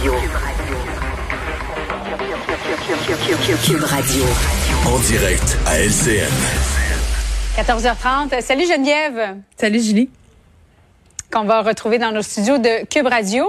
Radio. Cube Radio. En direct à LCN. 14h30. Salut Geneviève. Salut Julie. Qu'on va retrouver dans nos studios de Cube Radio.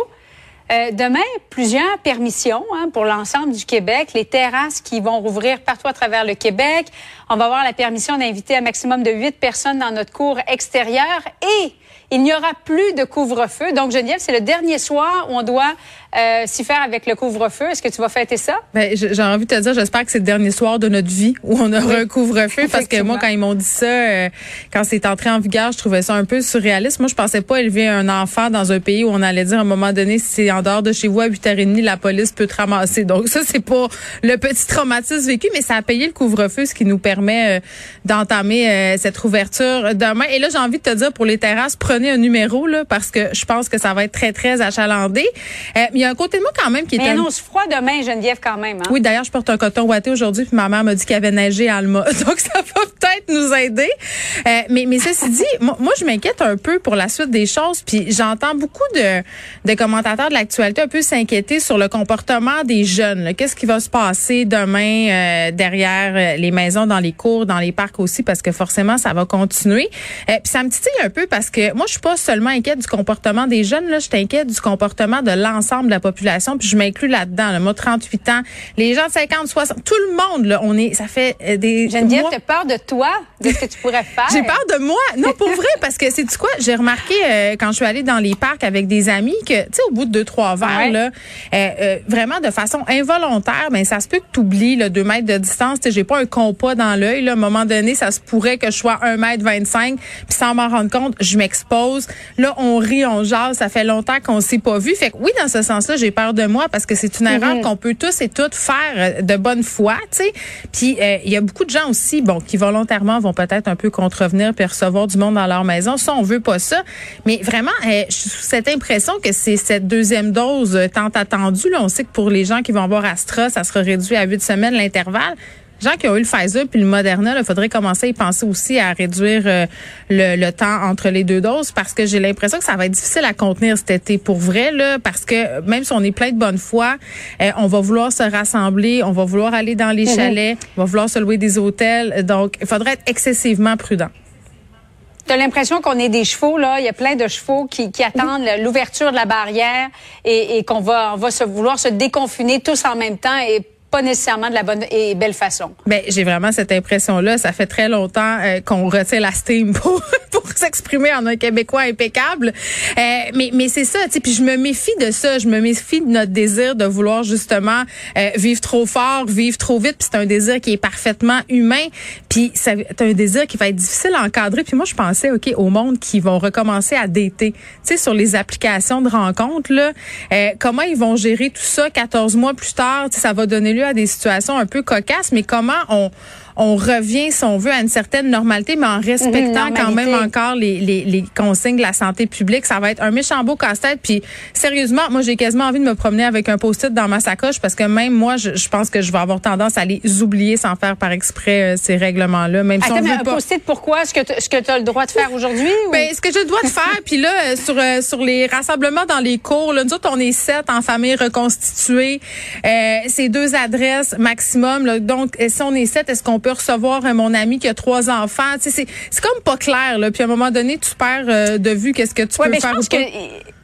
Euh, demain, plusieurs permissions hein, pour l'ensemble du Québec. Les terrasses qui vont rouvrir partout à travers le Québec. On va avoir la permission d'inviter un maximum de huit personnes dans notre cour extérieure et il n'y aura plus de couvre-feu. Donc, Geneviève, c'est le dernier soir où on doit euh, s'y faire avec le couvre-feu. Est-ce que tu vas fêter ça? Ben, j'ai envie de te dire, j'espère que c'est le dernier soir de notre vie où on aura un couvre-feu. parce que moi, quand ils m'ont dit ça, euh, quand c'est entré en vigueur, je trouvais ça un peu surréaliste. Moi, je pensais pas élever un enfant dans un pays où on allait dire à un moment donné, si c'est en dehors de chez vous à 8h30, la police peut te ramasser. Donc, ça, c'est pas le petit traumatisme vécu, mais ça a payé le couvre-feu, ce qui nous permet euh, d'entamer euh, cette ouverture demain. Et là, j'ai envie de te dire, pour les terrasses, prenez un numéro, là, parce que je pense que ça va être très, très achalandé il y a un côté de moi quand même qui est. Mais annonce froid demain, Geneviève, quand même. Hein? Oui, d'ailleurs, je porte un coton ouaté aujourd'hui, puis ma mère m'a dit qu'il avait neigé à Alma. Donc, ça va peut-être nous aider. Euh, mais, mais ceci dit, moi, moi je m'inquiète un peu pour la suite des choses. Puis j'entends beaucoup de, de commentateurs de l'actualité un peu s'inquiéter sur le comportement des jeunes. Qu'est-ce qui va se passer demain euh, derrière euh, les maisons, dans les cours, dans les parcs aussi, parce que forcément, ça va continuer. puis ça me titille un peu parce que moi, je suis pas seulement inquiète du comportement des jeunes, là, je suis inquiète du comportement de l'ensemble la population, puis je m'inclus là-dedans. Là. Moi, 38 ans, les gens de 50, 60, tout le monde, là, on est, ça fait euh, des Geneviève, tu as peur de toi, de ce que tu pourrais faire? J'ai peur de moi. Non, pour vrai, parce que c'est du quoi? J'ai remarqué euh, quand je suis allée dans les parcs avec des amis que, tu sais, au bout de deux, trois verres, là, euh, vraiment de façon involontaire, ben ça se peut que tu oublies le 2 mètres de distance. Tu sais, j'ai pas un compas dans l'œil. À un moment donné, ça se pourrait que je sois 1 mètre 25, puis sans m'en rendre compte, je Là, on rit, on jase. Ça fait longtemps qu'on s'est pas vu. Fait que oui, dans ce sens-là, j'ai peur de moi parce que c'est une erreur mhm. qu'on peut tous et toutes faire euh, de bonne foi, tu sais. Puis euh, il y a beaucoup de gens aussi, bon, qui volontairement vont peut-être un peu contrevenir puis recevoir du monde dans leur maison. Ça, on veut pas ça. Mais vraiment, euh, je suis cette impression que c'est cette deuxième dose tant attendue. Là, on sait que pour les gens qui vont avoir Astra, ça sera réduit à huit semaines l'intervalle gens qui ont eu le Pfizer puis le Moderna, il faudrait commencer à y penser aussi à réduire euh, le, temps entre les deux doses parce que j'ai l'impression que ça va être difficile à contenir cet été pour vrai là parce que même si on est plein de bonne foi, euh, on va vouloir se rassembler, on va vouloir aller dans les mhm. chalets, on va vouloir se louer des hôtels, donc il faudrait être excessivement prudent. Tu as l'impression qu'on est des chevaux, là? Il y a plein de chevaux qui, qui attendent l'ouverture de la barrière et, et qu'on va, on va se vouloir se déconfiner tous en même temps et pas nécessairement de la bonne et belle façon. Ben, j'ai vraiment cette impression-là. Ça fait très longtemps euh, qu'on retient la steam pour, pour s'exprimer en un Québécois impeccable. Euh, mais mais c'est ça, tu. Puis je me méfie de ça. Je me méfie de notre désir de vouloir justement euh, vivre trop fort, vivre trop vite. Puis c'est un désir qui est parfaitement humain. Puis c'est un désir qui va être difficile à encadrer. Puis moi, je pensais, OK, au monde qui vont recommencer à dater, tu sais, sur les applications de rencontres, là, comment ils vont gérer tout ça 14 mois plus tard? Ça va donner lieu à des situations un peu cocasses, mais comment on, on revient, si on veut, à une certaine normalité, mais en respectant quand même encore les, les, les, consignes de la santé publique. Ça va être un méchant beau casse-tête. Puis sérieusement, moi, j'ai quasiment envie de me promener avec un post-it dans ma sacoche parce que même moi, je, je, pense que je vais avoir tendance à les oublier sans faire par exprès euh, ces règlements-là. Même si on un post-it, pourquoi? Est-ce que tu as le droit de faire aujourd'hui? Ben, ce que j'ai le droit de faire, puis là, euh, sur, euh, sur les rassemblements dans les cours, là, nous autres, on est sept en famille reconstituée. Euh, c'est deux adresses maximum. Là. Donc, si on est sept, est-ce qu'on peut recevoir mon ami qui a trois enfants. c'est, c'est comme pas clair. Là. Puis à un moment donné, tu perds euh, de vue qu'est-ce que tu peux faire ou pas.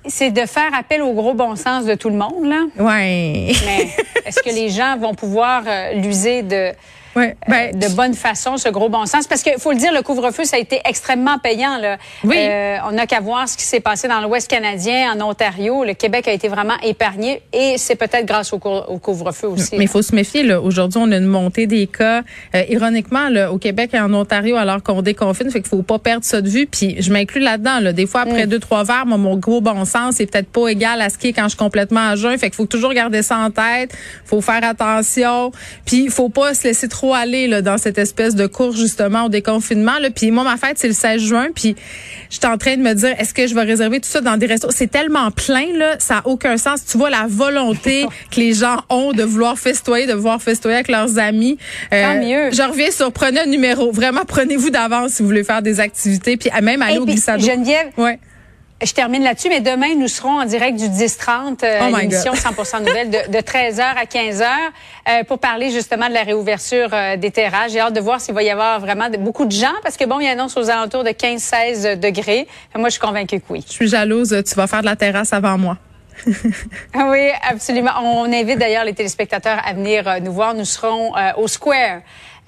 C'est de faire appel au gros bon sens de tout le monde. Là. Ouais. Mais est-ce que les gens vont pouvoir euh, l'user de Ouais, ben, euh, de bonne façon, ce gros bon sens? Parce qu'il faut le dire, le couvre-feu, ça a été extrêmement payant. Là. Oui. Euh, on n'a qu'à voir ce qui s'est passé dans l'Ouest canadien, en Ontario. Le Québec a été vraiment épargné et c'est peut-être grâce au, couvre-feu aussi. Mais il faut se méfier. Là. Aujourd'hui, on a une montée des cas. Euh, ironiquement, là, au Québec et en Ontario, alors qu'on déconfine, fait qu'il faut pas perdre ça de vue. Puis je m'inclus là-dedans. Là. Des fois, après mm. deux, trois verres, mon gros bon sens, c'est peut-être pas égal à ce qui est quand je suis complètement à jeun. Fait qu'il faut toujours garder ça en tête. faut faire attention. Puis il faut pas se laisser trop aller là, dans cette espèce de cours justement au déconfinement. Là. Puis moi, ma fête, c'est le 16 juin. Puis je suis en train de me dire, est-ce que je vais réserver tout ça dans des restos? C'est tellement plein, là, ça n'a aucun sens. Tu vois la volonté que les gens ont de vouloir festoyer, de vouloir festoyer avec leurs amis. Euh, Tant mieux. Je reviens sur prenez un numéro. Vraiment, prenez-vous d'avance si vous voulez faire des activités. Puis même aller au glissade. Geneviève, ouais. Je termine là-dessus, mais demain, nous serons en direct du 10-30, euh, Oh my l'émission God. 100% nouvelles de, de 13h à 15h euh, pour parler justement de la réouverture euh, des terrasses. J'ai hâte de voir s'il va y avoir vraiment de- beaucoup de gens parce que bon, il annonce aux alentours de 15-16 degrés. Moi, je suis convaincue que oui. Je suis jalouse. Tu vas faire de la terrasse avant moi. Ah Oui, absolument. On invite d'ailleurs les téléspectateurs à venir euh, nous voir. Nous serons euh, au Square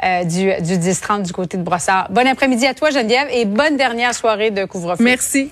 euh, du, du 10-30 du côté de Brossard. Bon après-midi à toi, Geneviève, et bonne dernière soirée de couvre-feu. Merci.